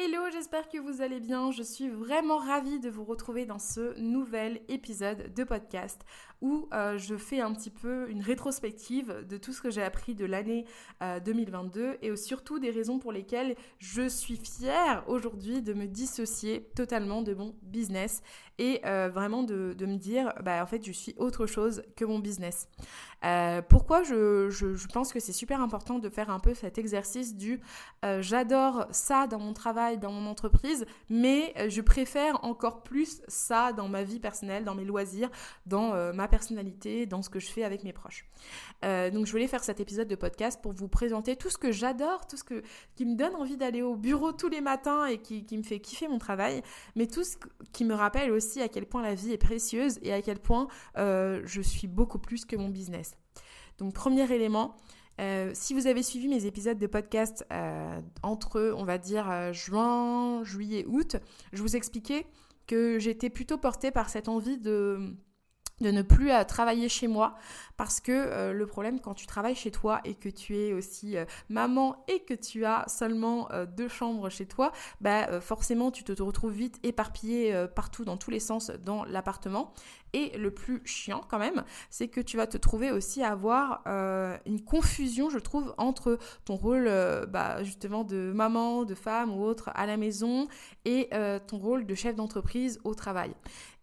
Hello, j'espère que vous allez bien. Je suis vraiment ravie de vous retrouver dans ce nouvel épisode de podcast où euh, je fais un petit peu une rétrospective de tout ce que j'ai appris de l'année 2022 euh, et surtout des raisons pour lesquelles je suis fière aujourd'hui de me dissocier totalement de mon business et euh, vraiment de, me dire, bah, en fait, je suis autre chose que mon business. pourquoi je, je, pense que c'est super important de faire un peu cet exercice du j'adore ça dans mon travail, dans mon entreprise, mais je préfère encore plus ça dans ma vie personnelle, dans mes loisirs, dans ma personnalité, dans ce que je fais avec mes proches. Euh, donc je voulais faire cet épisode de podcast pour vous présenter tout ce que j'adore, tout ce que, qui me donne envie d'aller au bureau tous les matins et qui, me fait kiffer mon travail, mais tout ce qui me rappelle aussi à quel point la vie est précieuse et à quel point euh, je suis beaucoup plus que mon business. Donc premier élément, euh, si vous avez suivi mes épisodes de podcast entre, on va dire, juin, juillet, août, je vous expliquais que j'étais plutôt portée par cette envie de de ne plus à travailler chez moi parce que euh, le problème quand tu travailles chez toi et que tu es aussi euh, maman et que tu as seulement euh, deux chambres chez toi, bah forcément tu te, retrouves vite éparpillé partout dans tous les sens dans l'appartement et le plus chiant quand même, c'est que tu vas te trouver aussi à avoir une confusion, je trouve, entre ton rôle bah, justement de maman, de femme ou autre à la maison et ton rôle de chef d'entreprise au travail.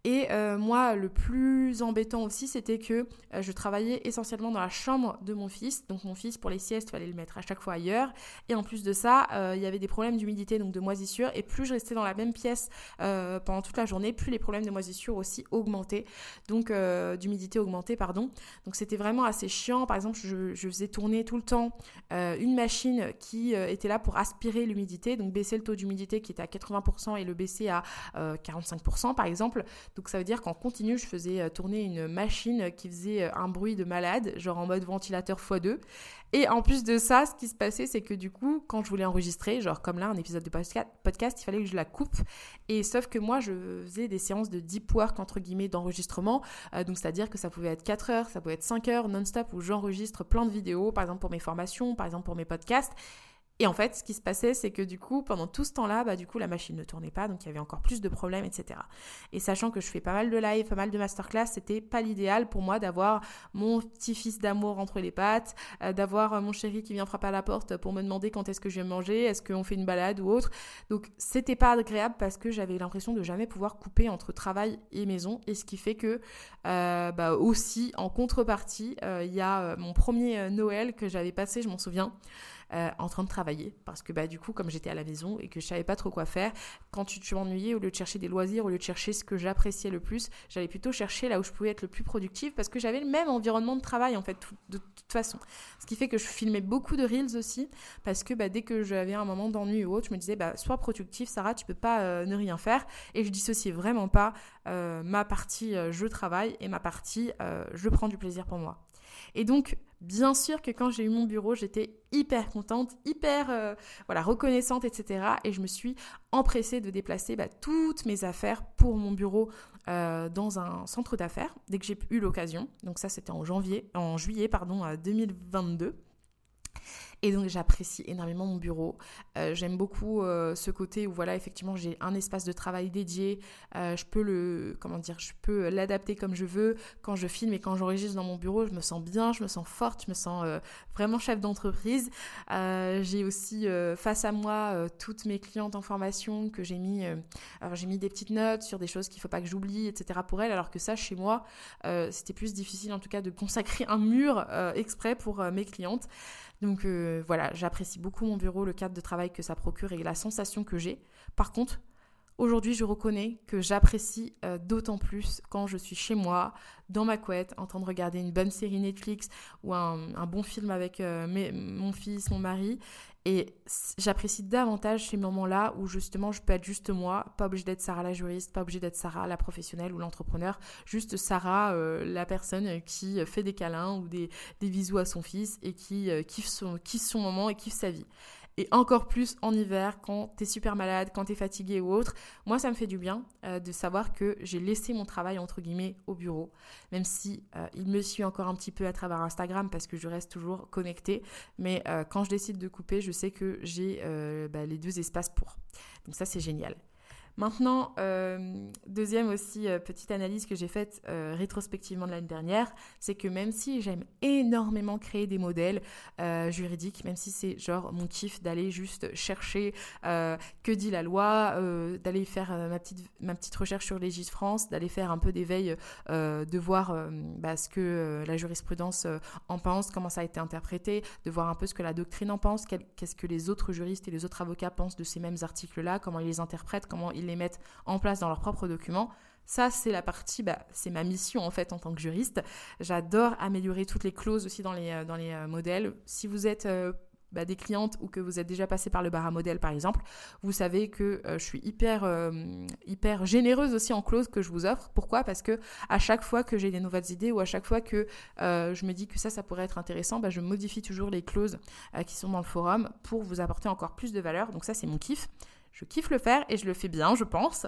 Et euh, moi, le plus embêtant aussi, c'était que euh, je travaillais essentiellement dans la chambre de mon fils. Donc mon fils, pour les siestes, fallait le mettre à chaque fois ailleurs. Et en plus de ça, euh, il y avait des problèmes d'humidité, donc de moisissure. Et plus je restais dans la même pièce pendant toute la journée, plus les problèmes de moisissure aussi augmentaient. Donc d'humidité augmentée, pardon. Donc c'était vraiment assez chiant. Par exemple, je, faisais tourner tout le temps une machine qui était là pour aspirer l'humidité, donc baisser le taux d'humidité qui était à 80% et le baisser à 45% par exemple. Donc ça veut dire qu'en continu, je faisais euh, tourner une machine qui faisait euh, un bruit de malade, genre en mode ventilateur x2. Et en plus de ça, ce qui se passait, c'est que du coup, quand je voulais enregistrer, genre comme là, un épisode de podcast, il fallait que je la coupe. Et sauf que moi, je faisais des séances de deep work, entre guillemets, d'enregistrement. Euh, donc, c'est-à-dire que ça pouvait être 4 heures, ça pouvait être 5 heures non-stop où j'enregistre plein de vidéos, par exemple pour mes formations, par exemple pour mes podcasts. Et en fait, ce qui se passait, c'est que du coup, pendant tout ce temps-là, bah, du coup, la machine ne tournait pas, donc il y avait encore plus de problèmes, etc. Et sachant que je fais pas mal de live, pas mal de masterclass, c'était pas l'idéal pour moi d'avoir mon petit-fils d'amour entre les pattes, euh, d'avoir euh, mon chéri qui vient frapper à la porte pour me demander quand est-ce que je vais manger, est-ce qu'on fait une balade ou autre. Donc, c'était pas agréable parce que j'avais l'impression de jamais pouvoir couper entre travail et maison, et ce qui fait que, euh, bah, aussi, en contrepartie, il y a mon premier Noël que j'avais passé, je m'en souviens. Euh, en train de travailler. Parce que bah, du coup, comme j'étais à la maison et que je savais pas trop quoi faire, quand tu, tu m'ennuyais, au lieu de chercher des loisirs, au lieu de chercher ce que j'appréciais le plus, j'allais plutôt chercher là où je pouvais être le plus productif parce que j'avais le même environnement de travail en fait, de toute façon. Ce qui fait que je filmais beaucoup de reels aussi parce que bah, dès que j'avais un moment d'ennui ou autre, je me disais, bah, sois productif, Sarah, tu peux pas euh, ne rien faire. Et je dissociais vraiment pas euh, ma partie je travaille et ma partie je prends du plaisir pour moi. Et donc, bien sûr que quand j'ai eu mon bureau, j'étais hyper contente, hyper euh, voilà, reconnaissante, etc. Et je me suis empressée de déplacer bah, toutes mes affaires pour mon bureau euh, dans un centre d'affaires dès que j'ai eu l'occasion. Donc ça, c'était en janvier, en juillet pardon, 2022. Et donc j'apprécie énormément mon bureau. Euh, j'aime beaucoup euh, ce côté où voilà effectivement j'ai un espace de travail dédié. Euh, je peux le comment dire, je peux l'adapter comme je veux. Quand je filme et quand j'enregistre dans mon bureau, je me sens bien, je me sens forte, je me sens vraiment chef d'entreprise. j'ai aussi face à moi toutes mes clientes en formation que j'ai mis. alors j'ai mis des petites notes sur des choses qu'il faut pas que j'oublie, etc. pour elles. Alors que ça chez moi, c'était plus difficile en tout cas de consacrer un mur exprès pour mes clientes. Donc voilà, j'apprécie beaucoup mon bureau, le cadre de travail que ça procure et la sensation que j'ai. Par contre, Aujourd'hui, je reconnais que j'apprécie euh, d'autant plus quand je suis chez moi, dans ma couette, en train de regarder une bonne série Netflix ou un, bon film avec euh, mon fils, mon mari. Et j'apprécie davantage ces moments-là où justement je peux être juste moi, pas obligée d'être Sarah la juriste, pas obligée d'être Sarah la professionnelle ou l'entrepreneur, juste Sarah euh, la personne qui fait des câlins ou des, bisous à son fils et qui kiffe, son, kiffe son moment et kiffe sa vie et encore plus en hiver quand t'es super malade, quand t'es fatigué ou autre. Moi, ça me fait du bien euh, de savoir que j'ai laissé mon travail entre guillemets au bureau, même si euh, il me suit encore un petit peu à travers Instagram parce que je reste toujours connectée. Mais euh, quand je décide de couper, je sais que j'ai bah, les deux espaces pour. Donc ça, c'est génial. Maintenant, euh, deuxième aussi euh, petite analyse que j'ai faite euh, rétrospectivement de l'année dernière, c'est que même si j'aime énormément créer des modèles juridiques, même si c'est genre mon kiff d'aller juste chercher que dit la loi, d'aller faire ma, petite, ma petite recherche sur Légis France, d'aller faire un peu d'éveil, de voir bah, ce que la jurisprudence en pense, comment ça a été interprété, de voir un peu ce que la doctrine en pense, qu'est-ce que les autres juristes et les autres avocats pensent de ces mêmes articles-là, comment ils les interprètent, comment ils les mettent en place dans leurs propres documents. Ça, c'est la partie, bah, c'est ma mission en fait en tant que juriste. J'adore améliorer toutes les clauses aussi dans les, euh, dans les euh, modèles. Si vous êtes euh, bah, des clientes ou que vous êtes déjà passé par le bar à modèle par exemple, vous savez que je suis hyper, hyper généreuse aussi en clauses que je vous offre. Pourquoi? Parce que à chaque fois que j'ai des nouvelles idées ou à chaque fois que je me dis que ça, ça pourrait être intéressant, bah, je modifie toujours les clauses qui sont dans le forum pour vous apporter encore plus de valeur. Donc ça, c'est mon kiff. Je kiffe le faire et je le fais bien, je pense.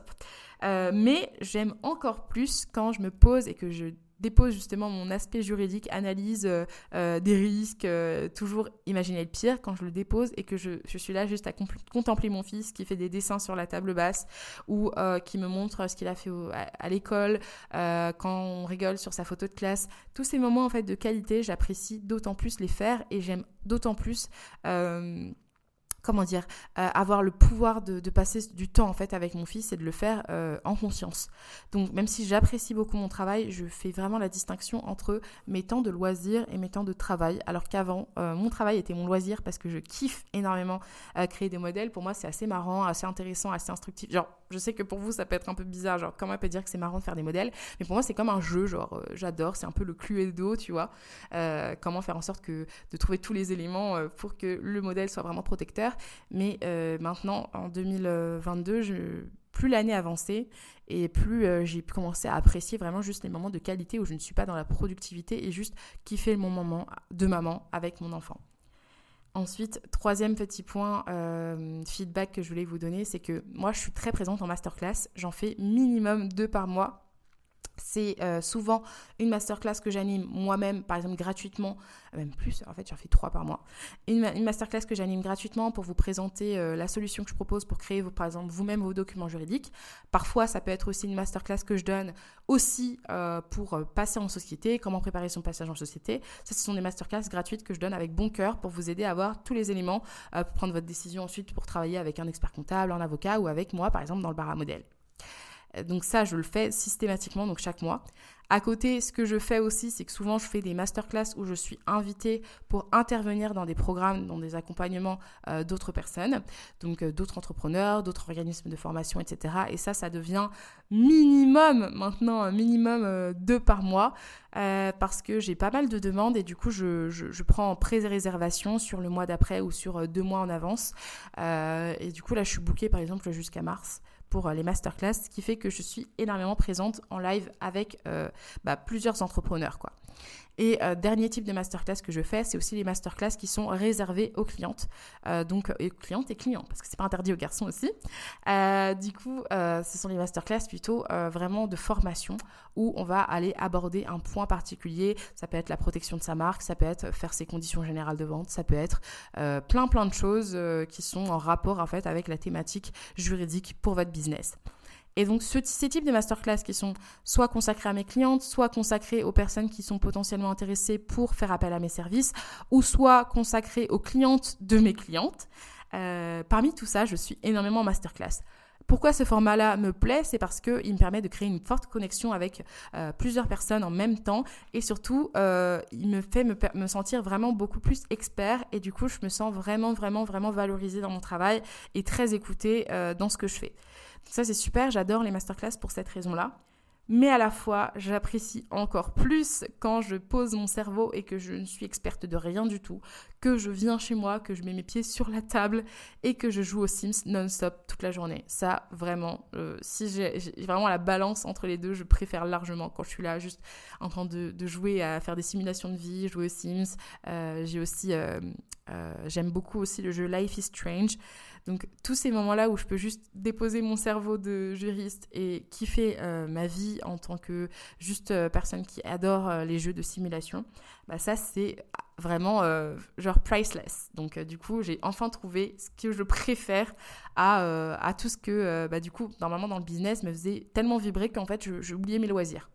Euh, mais j'aime encore plus quand je me pose et que je dépose justement mon aspect juridique, analyse euh, euh, des risques, toujours imaginer le pire, quand je le dépose et que je, suis là juste à contempler mon fils qui fait des dessins sur la table basse ou qui me montre ce qu'il a fait à, l'école, quand on rigole sur sa photo de classe. Tous ces moments en fait de qualité, j'apprécie d'autant plus les faire et j'aime d'autant plus comment dire, euh, avoir le pouvoir de, passer du temps en fait avec mon fils et de le faire euh, en conscience. Donc même si j'apprécie beaucoup mon travail, je fais vraiment la distinction entre mes temps de loisir et mes temps de travail. Alors qu'avant, euh, mon travail était mon loisir parce que je kiffe énormément créer des modèles. Pour moi, c'est assez marrant, assez intéressant, assez instructif. Genre, je sais que pour vous, ça peut être un peu bizarre. Genre, comment elle peut dire que c'est marrant de faire des modèles? Mais pour moi, c'est comme un jeu. Genre, j'adore. C'est un peu le Cluedo, tu vois. comment faire en sorte que de trouver tous les éléments pour que le modèle soit vraiment protecteur. Mais euh, maintenant, en 2022, je, plus l'année avançait et plus euh, j'ai commencé à apprécier vraiment juste les moments de qualité où je ne suis pas dans la productivité et juste kiffer mon moment de maman avec mon enfant. Ensuite, troisième petit point euh, feedback que je voulais vous donner, c'est que moi je suis très présente en masterclass, j'en fais minimum deux par mois c'est euh, souvent une masterclass que j'anime moi-même, par exemple gratuitement, euh, même plus, en fait j'en fais trois par mois. Une, masterclass que j'anime gratuitement pour vous présenter euh, la solution que je propose pour créer, par exemple, vous-même vos documents juridiques. Parfois, ça peut être aussi une masterclass que je donne aussi pour passer en société, comment préparer son passage en société. Ça, ce sont des masterclass gratuites que je donne avec bon cœur pour vous aider à avoir tous les éléments pour prendre votre décision ensuite pour travailler avec un expert comptable, un avocat ou avec moi, par exemple, dans le bar à modèle. Donc ça, je le fais systématiquement, donc chaque mois. À côté, ce que je fais aussi, c'est que souvent je fais des masterclass où je suis invitée pour intervenir dans des programmes, dans des accompagnements euh, d'autres personnes, donc euh, d'autres entrepreneurs, d'autres organismes de formation, etc. Et ça, ça devient minimum maintenant, un minimum euh, deux par mois, parce que j'ai pas mal de demandes et du coup, je, je prends en pré-réservation sur le mois d'après ou sur deux mois en avance. et du coup, là, je suis bookée par exemple jusqu'à mars pour euh, les masterclass, ce qui fait que je suis énormément présente en live avec euh, bah, plusieurs entrepreneurs. Quoi. Et euh, dernier type de masterclass que je fais, c'est aussi les masterclass qui sont réservées aux clientes, euh, donc et clientes et clients, parce que c'est pas interdit aux garçons aussi. Euh, du coup, ce sont les masterclass plutôt vraiment de formation où on va aller aborder un point particulier. Ça peut être la protection de sa marque, ça peut être faire ses conditions générales de vente, ça peut être plein plein de choses qui sont en rapport en fait avec la thématique juridique pour votre business. Et donc, ce, ces types de masterclass qui sont soit consacrés à mes clientes, soit consacrés aux personnes qui sont potentiellement intéressées pour faire appel à mes services, ou soit consacrés aux clientes de mes clientes. Euh, parmi tout ça, je suis énormément en masterclass. Pourquoi ce format-là me plaît C'est parce qu'il me permet de créer une forte connexion avec euh, plusieurs personnes en même temps et surtout, euh, il me fait me, me, sentir vraiment beaucoup plus expert et du coup, je me sens vraiment, vraiment, vraiment valorisée dans mon travail et très écoutée dans ce que je fais. Ça, c'est super, j'adore les masterclass pour cette raison-là. Mais à la fois, j'apprécie encore plus quand je pose mon cerveau et que je ne suis experte de rien du tout, que je viens chez moi, que je mets mes pieds sur la table et que je joue aux Sims non-stop toute la journée. Ça, vraiment, euh, si j'ai vraiment la balance entre les deux, je préfère largement quand je suis là juste en train de, jouer à faire des simulations de vie, jouer aux Sims. Euh, j'ai aussi, euh, j'aime beaucoup aussi le jeu Life is Strange. Donc tous ces moments-là où je peux juste déposer mon cerveau de juriste et kiffer euh, ma vie en tant que juste euh, personne qui adore euh, les jeux de simulation, bah ça c'est vraiment genre priceless. Donc du coup j'ai enfin trouvé ce que je préfère à, à tout ce que bah, du coup normalement dans le business me faisait tellement vibrer qu'en fait oublié mes loisirs.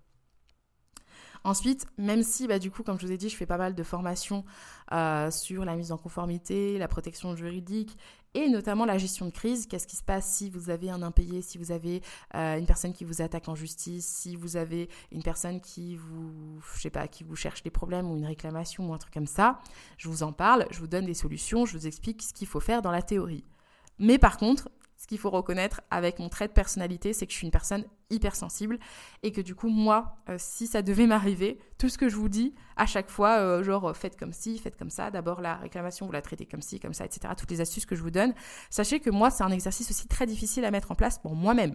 Ensuite, même si, bah, du coup, comme je vous ai dit, je fais pas mal de formations sur la mise en conformité, la protection juridique et notamment la gestion de crise. Qu'est-ce qui se passe si vous avez un impayé, si vous avez euh, une personne qui vous attaque en justice, si vous avez une personne qui vous, je sais pas, qui vous cherche des problèmes ou une réclamation ou un truc comme ça? Je vous en parle, je vous donne des solutions, je vous explique ce qu'il faut faire dans la théorie. Mais par contre, ce qu'il faut reconnaître avec mon trait de personnalité, c'est que je suis une personne hypersensible et que du coup, moi, euh, si ça devait m'arriver, tout ce que je vous dis à chaque fois, euh, genre faites comme ci, faites comme ça, d'abord la réclamation, vous la traitez comme ci, comme ça, etc. Toutes les astuces que je vous donne, sachez que moi, c'est un exercice aussi très difficile à mettre en place pour moi-même.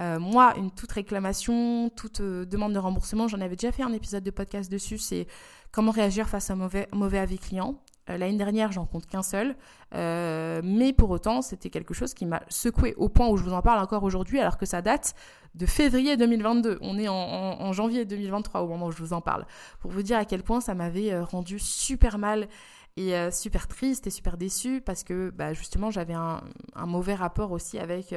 Euh, moi, une toute réclamation, toute demande de remboursement, j'en avais déjà fait un épisode de podcast dessus, c'est comment réagir face à un mauvais, mauvais avis client. Euh, l'année dernière, j'en compte qu'un seul. Euh, mais pour autant, c'était quelque chose qui m'a secoué au point où je vous en parle encore aujourd'hui, alors que ça date de février 2022. On est en, janvier 2023 au moment où je vous en parle. Pour vous dire à quel point ça m'avait euh, rendu super mal et super triste et super déçue parce que bah, justement j'avais un, mauvais rapport aussi avec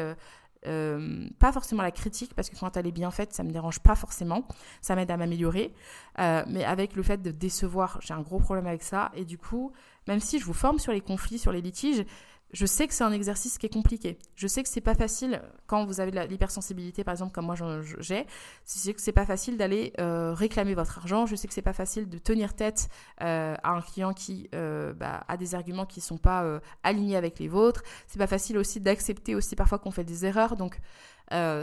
pas forcément la critique, parce que quand elle est bien faite, ça me dérange pas forcément, ça m'aide à m'améliorer, euh, mais avec le fait de décevoir, j'ai un gros problème avec ça, et du coup, même si je vous forme sur les conflits, sur les litiges, je sais que c'est un exercice qui est compliqué. Je sais que c'est pas facile quand vous avez de l'hypersensibilité, par exemple, comme moi j'ai. Je sais que c'est pas facile d'aller euh, réclamer votre argent. Je sais que c'est pas facile de tenir tête euh, à un client qui euh, bah, a des arguments qui sont pas alignés avec les vôtres. C'est pas facile aussi d'accepter aussi parfois qu'on fait des erreurs. Donc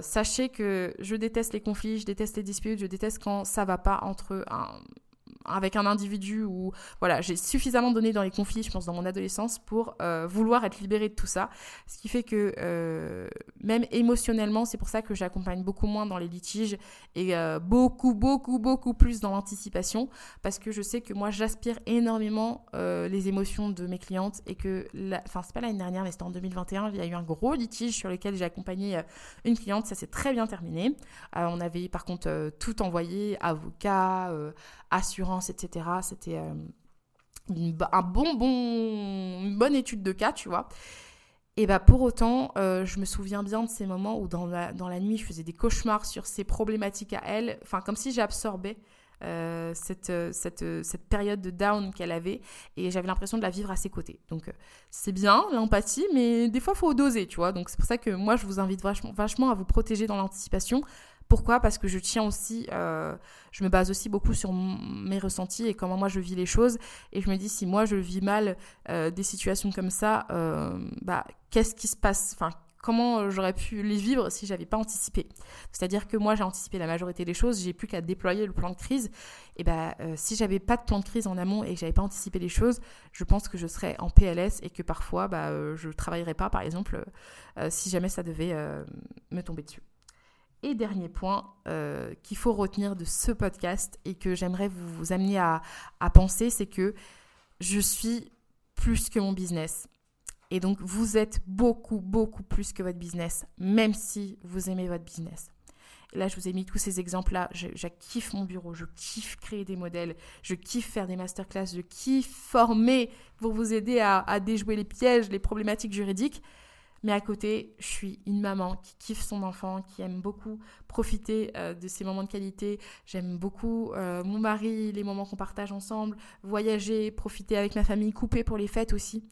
sachez que je déteste les conflits, je déteste les disputes, je déteste quand ça va pas entre un, avec un individu où voilà j'ai suffisamment donné dans les conflits je pense dans mon adolescence pour euh, vouloir être libérée de tout ça. Ce qui fait que euh, même émotionnellement c'est pour ça que j'accompagne beaucoup moins dans les litiges et euh, beaucoup beaucoup beaucoup plus dans l'anticipation parce que je sais que moi j'aspire énormément les émotions de mes clientes et que enfin c'est pas l'année dernière mais c'était en 2021 il y a eu un gros litige sur lequel j'ai accompagné une cliente. Ça s'est très bien terminé. On avait par contre tout envoyé avocat assurance, etc. C'était euh, un bon, bon, une bonne étude de cas, tu vois. Et bah pour autant, euh, je me souviens bien de ces moments où dans la, dans la nuit, je faisais des cauchemars sur ces problématiques à elle, enfin comme si j'absorbais euh, cette, cette, cette, période de down qu'elle avait et j'avais l'impression de la vivre à ses côtés. Donc c'est bien l'empathie, mais des fois faut doser, tu vois. Donc c'est pour ça que moi je vous invite vachement, vachement à vous protéger dans l'anticipation pourquoi? Parce que je tiens aussi, euh, je me base aussi beaucoup sur mes ressentis et comment moi je vis les choses. Et je me dis, si moi je vis mal euh, des situations comme ça, euh, bah, qu'est-ce qui se passe? Enfin, comment j'aurais pu les vivre si j'avais pas anticipé? C'est-à-dire que moi j'ai anticipé la majorité des choses, j'ai plus qu'à déployer le plan de crise. Et bah, si j'avais pas de plan de crise en amont et que j'avais pas anticipé les choses, je pense que je serais en PLS et que parfois bah, je travaillerais pas, par exemple, si jamais ça devait me tomber dessus. Et dernier point euh, qu'il faut retenir de ce podcast et que j'aimerais vous, amener à, penser, c'est que je suis plus que mon business. Et donc, vous êtes beaucoup, beaucoup plus que votre business, même si vous aimez votre business. Là, je vous ai mis tous ces exemples-là. Je, kiffe mon bureau, je kiffe créer des modèles, je kiffe faire des masterclass, je kiffe former pour vous aider à, déjouer les pièges, les problématiques juridiques. Mais à côté, je suis une maman qui kiffe son enfant, qui aime beaucoup profiter euh, de ces moments de qualité. J'aime beaucoup euh, mon mari, les moments qu'on partage ensemble, voyager, profiter avec ma famille, couper pour les fêtes aussi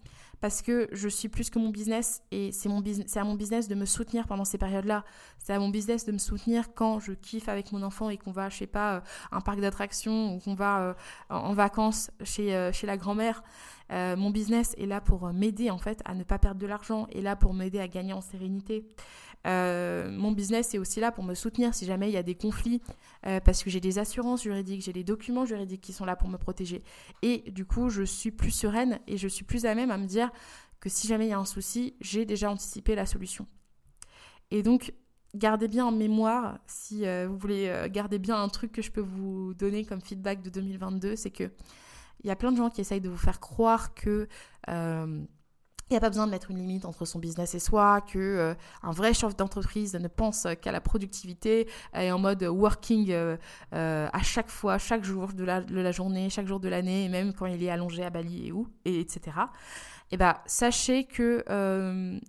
parce que je suis plus que mon business et c'est à mon business de me soutenir pendant ces périodes-là. C'est à mon business de me soutenir quand je kiffe avec mon enfant et qu'on va, je sais pas, euh, un parc d'attractions ou qu'on va en vacances chez, chez la grand-mère. Mon business est là pour m'aider en fait à ne pas perdre de l'argent, et là pour m'aider à gagner en sérénité. Euh, mon business est aussi là pour me soutenir si jamais il y a des conflits, euh, parce que j'ai des assurances juridiques, j'ai des documents juridiques qui sont là pour me protéger. Et du coup, je suis plus sereine et je suis plus à même à me dire que si jamais il y a un souci, j'ai déjà anticipé la solution. Et donc, gardez bien en mémoire, si euh, vous voulez garder bien un truc que je peux vous donner comme feedback de 2022, c'est que il y a plein de gens qui essayent de vous faire croire que il n'y a pas besoin de mettre une limite entre son business et soi, que euh, un vrai chef d'entreprise ne pense qu'à la productivité et en mode working euh, euh, à chaque fois, chaque jour de la, de la journée, chaque jour de l'année, et même quand il est allongé à Bali et où, et etc. Eh ben, sachez que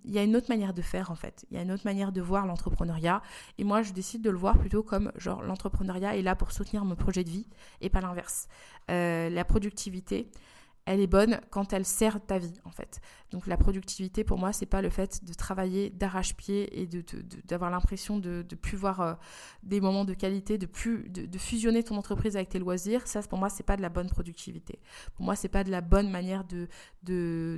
il y a une autre manière de faire en fait. Il y a une autre manière de voir l'entrepreneuriat. Et moi, je décide de le voir plutôt comme genre l'entrepreneuriat est là pour soutenir mon projet de vie et pas l'inverse. la productivité, elle est bonne quand elle sert ta vie en fait. Donc la productivité pour moi c'est pas le fait de travailler d'arrache-pied et d'avoir l'impression de, de plus voir euh, des moments de qualité, de fusionner ton entreprise avec tes loisirs. Ça pour moi c'est pas de la bonne productivité. Pour moi c'est pas de la bonne manière de,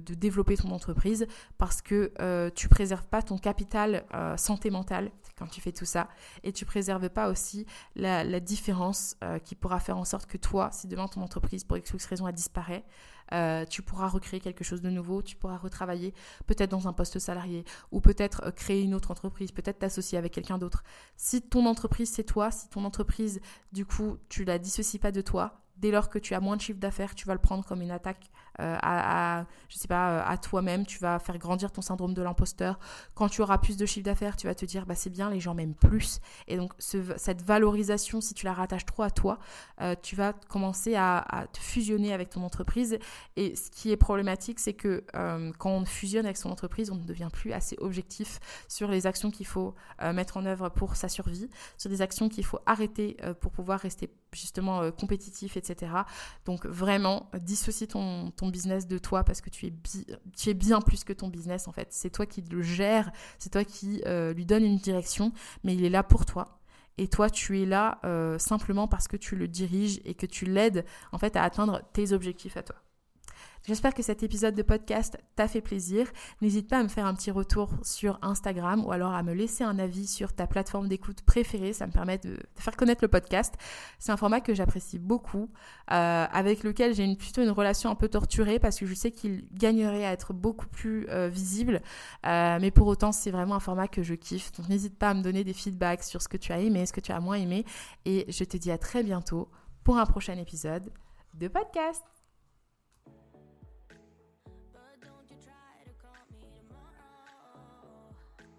développer ton entreprise parce que euh, tu préserves pas ton capital euh, santé mentale quand tu fais tout ça et tu préserves pas aussi la, différence qui pourra faire en sorte que toi si demain ton entreprise pour X raison elle disparaît euh, tu pourras recréer quelque chose de nouveau, tu pourras retravailler peut-être dans un poste salarié ou peut-être euh, créer une autre entreprise, peut-être t'associer avec quelqu'un d'autre. Si ton entreprise c'est toi, si ton entreprise du coup tu la dissocies pas de toi, dès lors que tu as moins de chiffre d'affaires, tu vas le prendre comme une attaque euh, à, je sais pas, euh, à toi-même. Tu vas faire grandir ton syndrome de l'imposteur. Quand tu auras plus de chiffre d'affaires, tu vas te dire, bah c'est bien, les gens m'aiment plus. Et donc cette valorisation, si tu la rattaches trop à toi, euh, tu vas commencer à, te fusionner avec ton entreprise. Et ce qui est problématique, c'est que quand on fusionne avec son entreprise, on ne devient plus assez objectif sur les actions qu'il faut mettre en œuvre pour sa survie, sur des actions qu'il faut arrêter pour pouvoir rester justement compétitif, etc. Donc vraiment, dissocie ton, business de toi parce que tu es, tu es bien plus que ton business en fait. C'est toi qui le gères, c'est toi qui euh, lui donne une direction, mais il est là pour toi. Et toi, tu es là euh, simplement parce que tu le diriges et que tu l'aides en fait à atteindre tes objectifs à toi. J'espère que cet épisode de podcast t'a fait plaisir. N'hésite pas à me faire un petit retour sur Instagram ou alors à me laisser un avis sur ta plateforme d'écoute préférée. Ça me permet de, faire connaître le podcast. C'est un format que j'apprécie beaucoup, euh, avec lequel j'ai plutôt une relation un peu torturée parce que je sais qu'il gagnerait à être beaucoup plus euh, visible. Euh, mais pour autant, c'est vraiment un format que je kiffe. Donc n'hésite pas à me donner des feedbacks sur ce que tu as aimé, ce que tu as moins aimé. Et je te dis à très bientôt pour un prochain épisode de podcast.